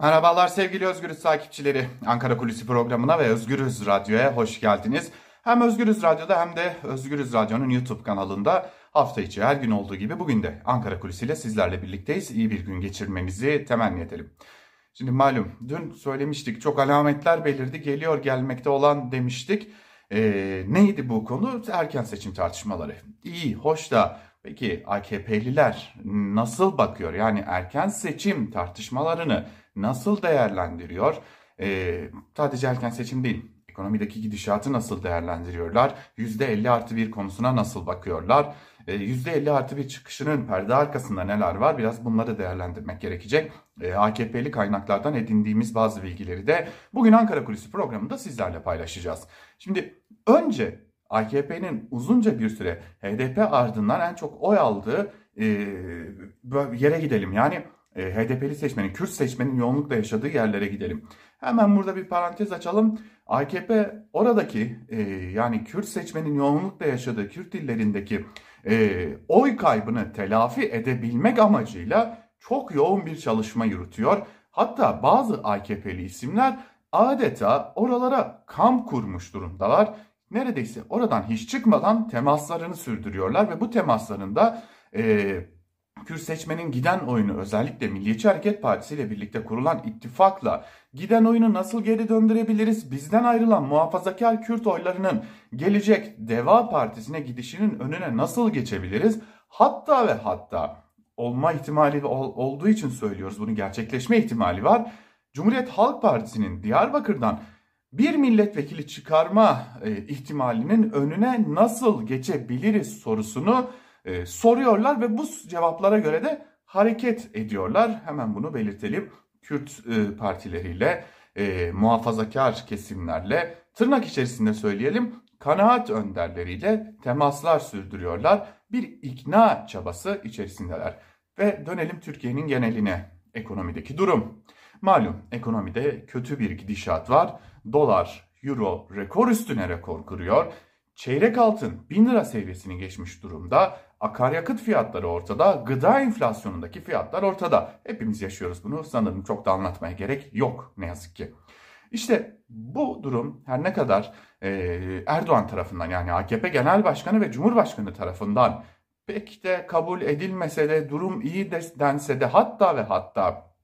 Merhabalar sevgili Özgürüz takipçileri. Ankara Kulisi programına ve Özgürüz Radyo'ya hoş geldiniz. Hem Özgürüz Radyo'da hem de Özgürüz Radyo'nun YouTube kanalında hafta içi her gün olduğu gibi bugün de Ankara Kulisi ile sizlerle birlikteyiz. İyi bir gün geçirmenizi temenni edelim. Şimdi malum dün söylemiştik çok alametler belirdi geliyor gelmekte olan demiştik. Ee, neydi bu konu? Erken seçim tartışmaları. İyi, hoş da peki AKP'liler nasıl bakıyor? Yani erken seçim tartışmalarını nasıl değerlendiriyor? Ee, sadece erken seçim değil, ekonomideki gidişatı nasıl değerlendiriyorlar? %50 artı bir konusuna nasıl bakıyorlar? Ee, %50 artı bir çıkışının perde arkasında neler var? Biraz bunları değerlendirmek gerekecek. Ee, AKP'li kaynaklardan edindiğimiz bazı bilgileri de bugün Ankara Kulisi programında sizlerle paylaşacağız. Şimdi önce AKP'nin uzunca bir süre HDP ardından en çok oy aldığı e, yere gidelim. Yani e, HDP'li seçmenin, Kürt seçmenin yoğunlukla yaşadığı yerlere gidelim. Hemen burada bir parantez açalım. AKP oradaki e, yani Kürt seçmenin yoğunlukla yaşadığı Kürt dillerindeki e, oy kaybını telafi edebilmek amacıyla çok yoğun bir çalışma yürütüyor. Hatta bazı AKP'li isimler adeta oralara kamp kurmuş durumdalar. Neredeyse oradan hiç çıkmadan temaslarını sürdürüyorlar ve bu temaslarında e, Kürt seçmenin giden oyunu özellikle Milliyetçi Hareket Partisi ile birlikte kurulan ittifakla giden oyunu nasıl geri döndürebiliriz? Bizden ayrılan muhafazakar Kürt oylarının gelecek Deva Partisi'ne gidişinin önüne nasıl geçebiliriz? Hatta ve hatta olma ihtimali ol, olduğu için söylüyoruz bunu gerçekleşme ihtimali var. Cumhuriyet Halk Partisi'nin Diyarbakır'dan bir milletvekili çıkarma e, ihtimalinin önüne nasıl geçebiliriz sorusunu e, soruyorlar ve bu cevaplara göre de hareket ediyorlar. Hemen bunu belirtelim. Kürt e, partileriyle, muhafazakar kesimlerle, tırnak içerisinde söyleyelim, kanaat önderleriyle temaslar sürdürüyorlar. Bir ikna çabası içerisindeler. Ve dönelim Türkiye'nin geneline, ekonomideki durum. Malum ekonomide kötü bir gidişat var. Dolar, euro rekor üstüne rekor kırıyor. Çeyrek altın 1000 lira seviyesini geçmiş durumda. Akaryakıt fiyatları ortada, gıda enflasyonundaki fiyatlar ortada. Hepimiz yaşıyoruz bunu. Sanırım çok da anlatmaya gerek yok ne yazık ki. İşte bu durum her ne kadar e, Erdoğan tarafından yani AKP Genel Başkanı ve Cumhurbaşkanı tarafından pek de kabul edilmese de durum iyi dense de hatta ve hatta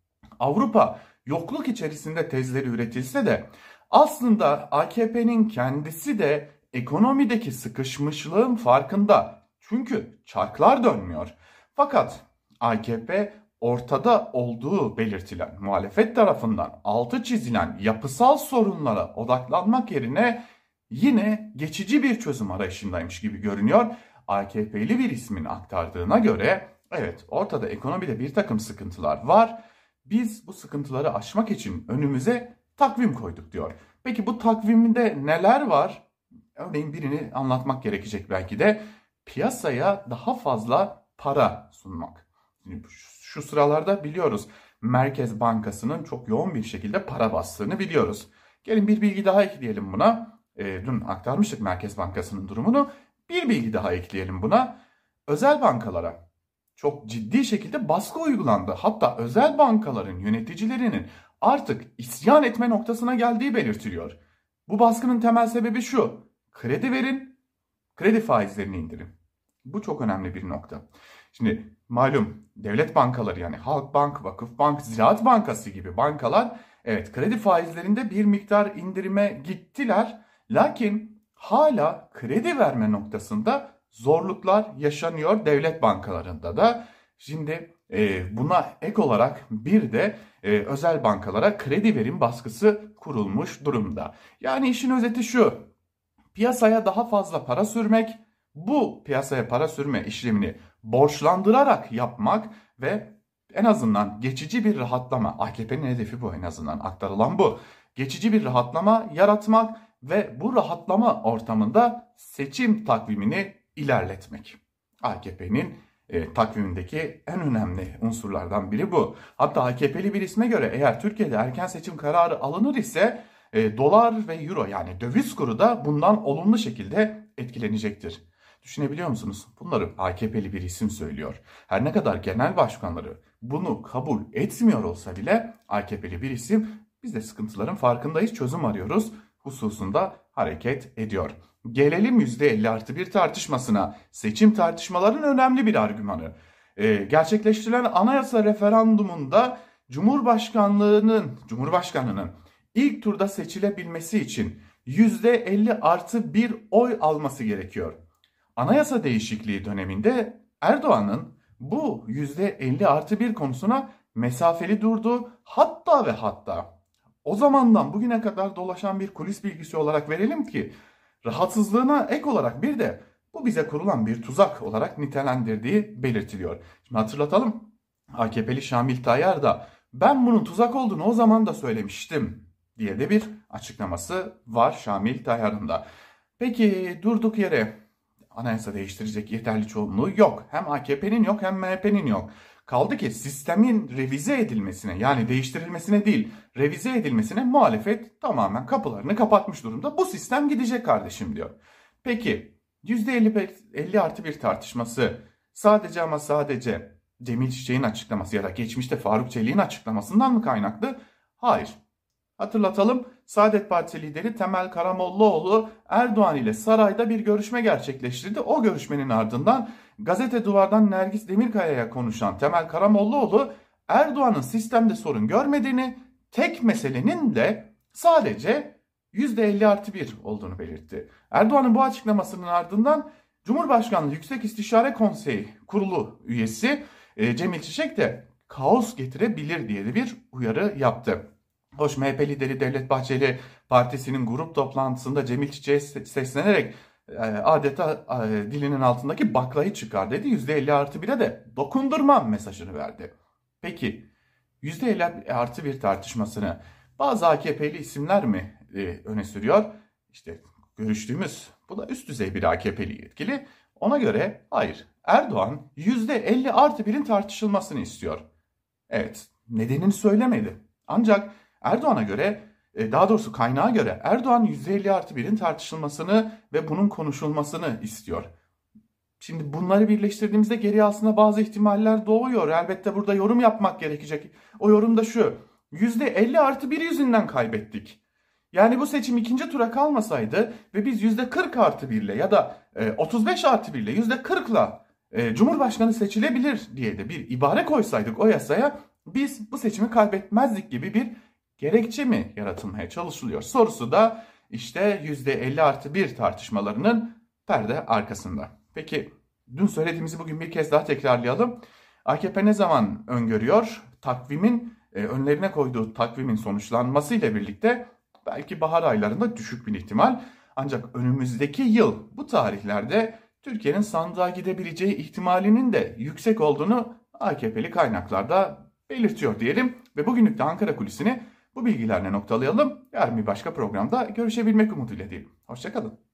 Avrupa yokluk içerisinde tezleri üretilse de aslında AKP'nin kendisi de ekonomideki sıkışmışlığın farkında. Çünkü çarklar dönmüyor. Fakat AKP ortada olduğu belirtilen muhalefet tarafından altı çizilen yapısal sorunlara odaklanmak yerine yine geçici bir çözüm arayışındaymış gibi görünüyor. AKP'li bir ismin aktardığına göre evet ortada ekonomide bir takım sıkıntılar var. Biz bu sıkıntıları aşmak için önümüze takvim koyduk diyor. Peki bu takvimde neler var? Örneğin birini anlatmak gerekecek belki de piyasaya daha fazla para sunmak. Şu sıralarda biliyoruz Merkez Bankası'nın çok yoğun bir şekilde para bastığını biliyoruz. Gelin bir bilgi daha ekleyelim buna. E, dün aktarmıştık Merkez Bankası'nın durumunu. Bir bilgi daha ekleyelim buna. Özel bankalara çok ciddi şekilde baskı uygulandı. Hatta özel bankaların yöneticilerinin artık isyan etme noktasına geldiği belirtiliyor. Bu baskının temel sebebi şu. Kredi verin, kredi faizlerini indirin. Bu çok önemli bir nokta. Şimdi malum devlet bankaları yani Halkbank, Vakıfbank, Ziraat Bankası gibi bankalar evet kredi faizlerinde bir miktar indirime gittiler. Lakin hala kredi verme noktasında zorluklar yaşanıyor devlet bankalarında da. Şimdi e, buna ek olarak bir de e, özel bankalara kredi verim baskısı kurulmuş durumda. Yani işin özeti şu piyasaya daha fazla para sürmek, bu piyasaya para sürme işlemini borçlandırarak yapmak ve en azından geçici bir rahatlama, AKP'nin hedefi bu en azından aktarılan bu. Geçici bir rahatlama yaratmak ve bu rahatlama ortamında seçim takvimini ilerletmek. AKP'nin e, takvimindeki en önemli unsurlardan biri bu. Hatta AKP'li bir isme göre eğer Türkiye'de erken seçim kararı alınır ise e, dolar ve euro yani döviz kuru da bundan olumlu şekilde etkilenecektir. Düşünebiliyor musunuz? Bunları AKP'li bir isim söylüyor. Her ne kadar genel başkanları bunu kabul etmiyor olsa bile AKP'li bir isim biz de sıkıntıların farkındayız, çözüm arıyoruz hususunda hareket ediyor. Gelelim %50 artı bir tartışmasına. Seçim tartışmaların önemli bir argümanı. Ee, gerçekleştirilen anayasa referandumunda Cumhurbaşkanlığının, Cumhurbaşkanının ilk turda seçilebilmesi için %50 artı bir oy alması gerekiyor. Anayasa değişikliği döneminde Erdoğan'ın bu %50 artı bir konusuna mesafeli durdu. Hatta ve hatta o zamandan bugüne kadar dolaşan bir kulis bilgisi olarak verelim ki rahatsızlığına ek olarak bir de bu bize kurulan bir tuzak olarak nitelendirdiği belirtiliyor. Şimdi hatırlatalım AKP'li Şamil Tayyar da ben bunun tuzak olduğunu o zaman da söylemiştim diye de bir açıklaması var Şamil Tayyar'ın da. Peki durduk yere anayasa değiştirecek yeterli çoğunluğu yok. Hem AKP'nin yok hem MHP'nin yok. Kaldı ki sistemin revize edilmesine yani değiştirilmesine değil revize edilmesine muhalefet tamamen kapılarını kapatmış durumda. Bu sistem gidecek kardeşim diyor. Peki %50 50 artı bir tartışması sadece ama sadece Cemil Çiçek'in açıklaması ya da geçmişte Faruk Çelik'in açıklamasından mı kaynaklı? Hayır. Hatırlatalım Saadet Partisi lideri Temel Karamollaoğlu Erdoğan ile sarayda bir görüşme gerçekleştirdi. O görüşmenin ardından gazete duvardan Nergis Demirkaya'ya konuşan Temel Karamollaoğlu Erdoğan'ın sistemde sorun görmediğini, tek meselenin de sadece %50 artı 1 olduğunu belirtti. Erdoğan'ın bu açıklamasının ardından Cumhurbaşkanlığı Yüksek İstişare Konseyi kurulu üyesi e, Cemil Çiçek de kaos getirebilir diye de bir uyarı yaptı. Hoş MHP lideri Devlet Bahçeli partisinin grup toplantısında Cemil Çiçek'e seslenerek e, adeta e, dilinin altındaki baklayı çıkar dedi. %50 artı 1'e de dokundurmam mesajını verdi. Peki %50 artı bir tartışmasını bazı AKP'li isimler mi e, öne sürüyor? İşte görüştüğümüz bu da üst düzey bir AKP'li yetkili. Ona göre hayır Erdoğan %50 artı 1'in tartışılmasını istiyor. Evet nedenini söylemedi. Ancak Erdoğan'a göre e, daha doğrusu kaynağa göre Erdoğan %50 artı 1'in tartışılmasını ve bunun konuşulmasını istiyor. Şimdi bunları birleştirdiğimizde geriye aslında bazı ihtimaller doğuyor. Elbette burada yorum yapmak gerekecek. O yorum da şu. %50 artı 1 yüzünden kaybettik. Yani bu seçim ikinci tura kalmasaydı ve biz %40 artı 1 ile ya da 35 artı 1 ile %40'la e, Cumhurbaşkanı seçilebilir diye de bir ibare koysaydık o yasaya biz bu seçimi kaybetmezdik gibi bir gerekçe mi yaratılmaya çalışılıyor sorusu da işte %50 artı 1 tartışmalarının perde arkasında. Peki dün söylediğimizi bugün bir kez daha tekrarlayalım. AKP ne zaman öngörüyor? Takvimin e, önlerine koyduğu takvimin sonuçlanması ile birlikte belki bahar aylarında düşük bir ihtimal. Ancak önümüzdeki yıl bu tarihlerde Türkiye'nin sandığa gidebileceği ihtimalinin de yüksek olduğunu AKP'li kaynaklarda belirtiyor diyelim. Ve bugünlük de Ankara Kulisi'ni bu bilgilerle noktalayalım. Yarın bir başka programda görüşebilmek umuduyla diyelim. Hoşçakalın.